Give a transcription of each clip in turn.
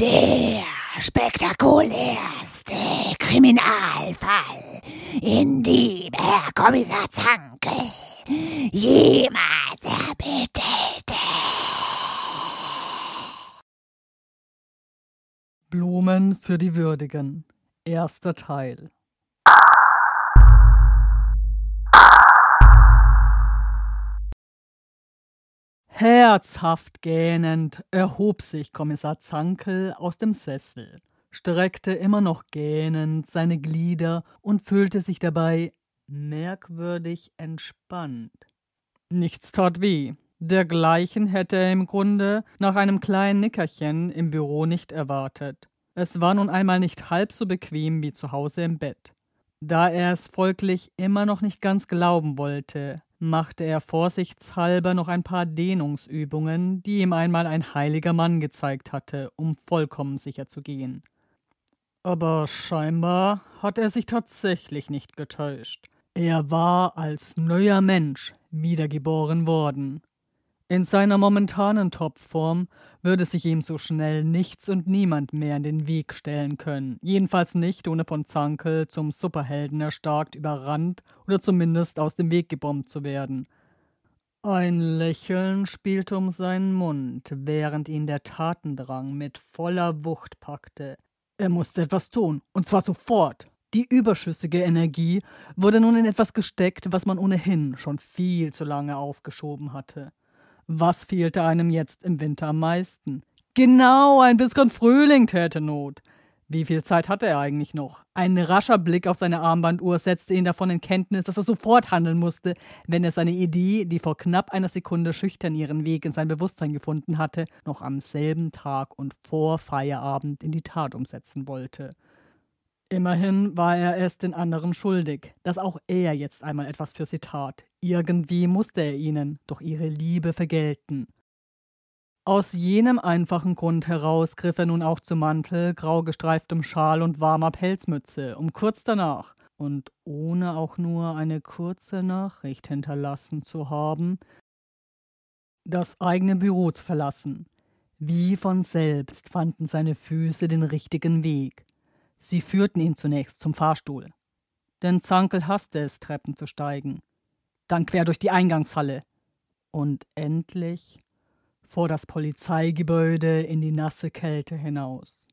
Der spektakulärste Kriminalfall, in dem Herr Kommissar Zankel jemals erbittelte. Blumen für die Würdigen. Erster Teil. Herzhaft gähnend erhob sich Kommissar Zankel aus dem Sessel, streckte immer noch gähnend seine Glieder und fühlte sich dabei merkwürdig entspannt. Nichts tat weh. Dergleichen hätte er im Grunde nach einem kleinen Nickerchen im Büro nicht erwartet. Es war nun einmal nicht halb so bequem wie zu Hause im Bett. Da er es folglich immer noch nicht ganz glauben wollte, machte er vorsichtshalber noch ein paar Dehnungsübungen, die ihm einmal ein heiliger Mann gezeigt hatte, um vollkommen sicher zu gehen. Aber scheinbar hat er sich tatsächlich nicht getäuscht. Er war als neuer Mensch wiedergeboren worden. In seiner momentanen Topform würde sich ihm so schnell nichts und niemand mehr in den Weg stellen können. Jedenfalls nicht, ohne von Zankel zum Superhelden erstarkt, überrannt oder zumindest aus dem Weg gebombt zu werden. Ein Lächeln spielte um seinen Mund, während ihn der Tatendrang mit voller Wucht packte. Er musste etwas tun, und zwar sofort. Die überschüssige Energie wurde nun in etwas gesteckt, was man ohnehin schon viel zu lange aufgeschoben hatte. Was fehlte einem jetzt im Winter am meisten? Genau, ein bisschen Frühling täte Not. Wie viel Zeit hatte er eigentlich noch? Ein rascher Blick auf seine Armbanduhr setzte ihn davon in Kenntnis, dass er sofort handeln musste, wenn er seine Idee, die vor knapp einer Sekunde schüchtern ihren Weg in sein Bewusstsein gefunden hatte, noch am selben Tag und vor Feierabend in die Tat umsetzen wollte. Immerhin war er es den anderen schuldig, dass auch er jetzt einmal etwas für sie tat. Irgendwie musste er ihnen doch ihre Liebe vergelten. Aus jenem einfachen Grund heraus griff er nun auch zu Mantel, grau gestreiftem Schal und warmer Pelzmütze, um kurz danach, und ohne auch nur eine kurze Nachricht hinterlassen zu haben, das eigene Büro zu verlassen. Wie von selbst fanden seine Füße den richtigen Weg. Sie führten ihn zunächst zum Fahrstuhl. Denn Zankel hasste es, Treppen zu steigen. Dann quer durch die Eingangshalle. Und endlich vor das Polizeigebäude in die nasse Kälte hinaus.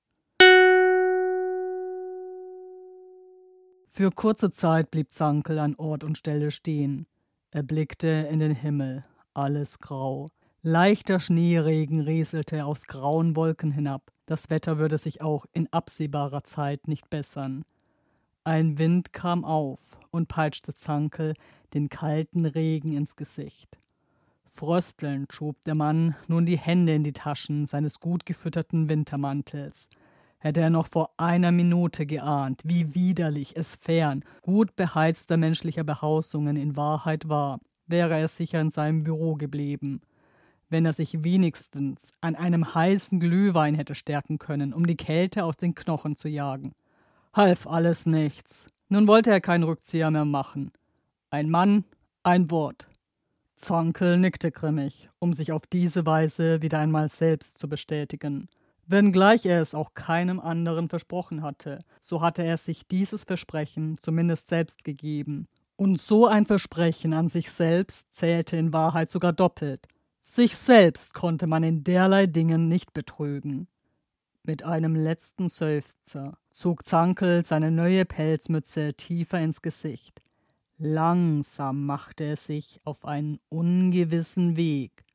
Für kurze Zeit blieb Zankel an Ort und Stelle stehen. Er blickte in den Himmel, alles grau. Leichter Schneeregen rieselte aus grauen Wolken hinab. Das Wetter würde sich auch in absehbarer Zeit nicht bessern. Ein Wind kam auf und peitschte Zankel den kalten Regen ins Gesicht. Fröstelnd schob der Mann nun die Hände in die Taschen seines gut gefütterten Wintermantels. Hätte er noch vor einer Minute geahnt, wie widerlich es fern, gut beheizter menschlicher Behausungen in Wahrheit war, wäre er sicher in seinem Büro geblieben wenn er sich wenigstens an einem heißen Glühwein hätte stärken können, um die Kälte aus den Knochen zu jagen. Half alles nichts. Nun wollte er keinen Rückzieher mehr machen. Ein Mann, ein Wort. Zonkel nickte grimmig, um sich auf diese Weise wieder einmal selbst zu bestätigen. Wenngleich er es auch keinem anderen versprochen hatte, so hatte er sich dieses Versprechen zumindest selbst gegeben. Und so ein Versprechen an sich selbst zählte in Wahrheit sogar doppelt, sich selbst konnte man in derlei Dingen nicht betrügen. Mit einem letzten Seufzer zog Zankel seine neue Pelzmütze tiefer ins Gesicht. Langsam machte er sich auf einen ungewissen Weg.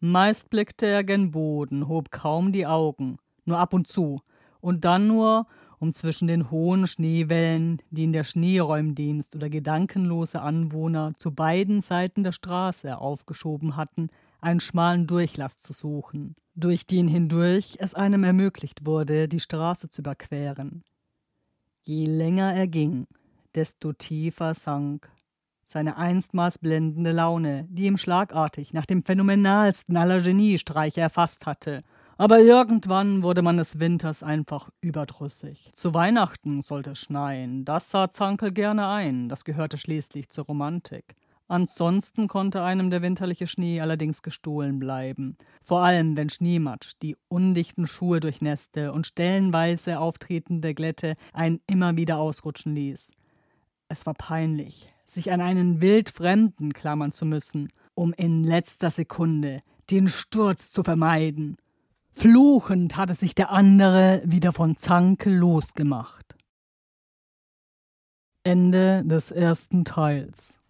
Meist blickte er gen Boden, hob kaum die Augen, nur ab und zu, und dann nur, um zwischen den hohen Schneewellen, die in der Schneeräumdienst oder gedankenlose Anwohner zu beiden Seiten der Straße aufgeschoben hatten, einen schmalen Durchlass zu suchen, durch den hindurch es einem ermöglicht wurde, die Straße zu überqueren. Je länger er ging, desto tiefer sank seine einstmals blendende Laune, die ihm schlagartig nach dem phänomenalsten aller Geniestreiche erfasst hatte aber irgendwann wurde man des Winters einfach überdrüssig. Zu Weihnachten sollte es schneien. Das sah Zankel gerne ein. Das gehörte schließlich zur Romantik. Ansonsten konnte einem der winterliche Schnee allerdings gestohlen bleiben. Vor allem, wenn Schneematsch die undichten Schuhe durchnässte und stellenweise auftretende Glätte einen immer wieder ausrutschen ließ. Es war peinlich, sich an einen Wildfremden klammern zu müssen, um in letzter Sekunde den Sturz zu vermeiden. Fluchend hatte sich der andere wieder von Zanke losgemacht. Ende des ersten Teils.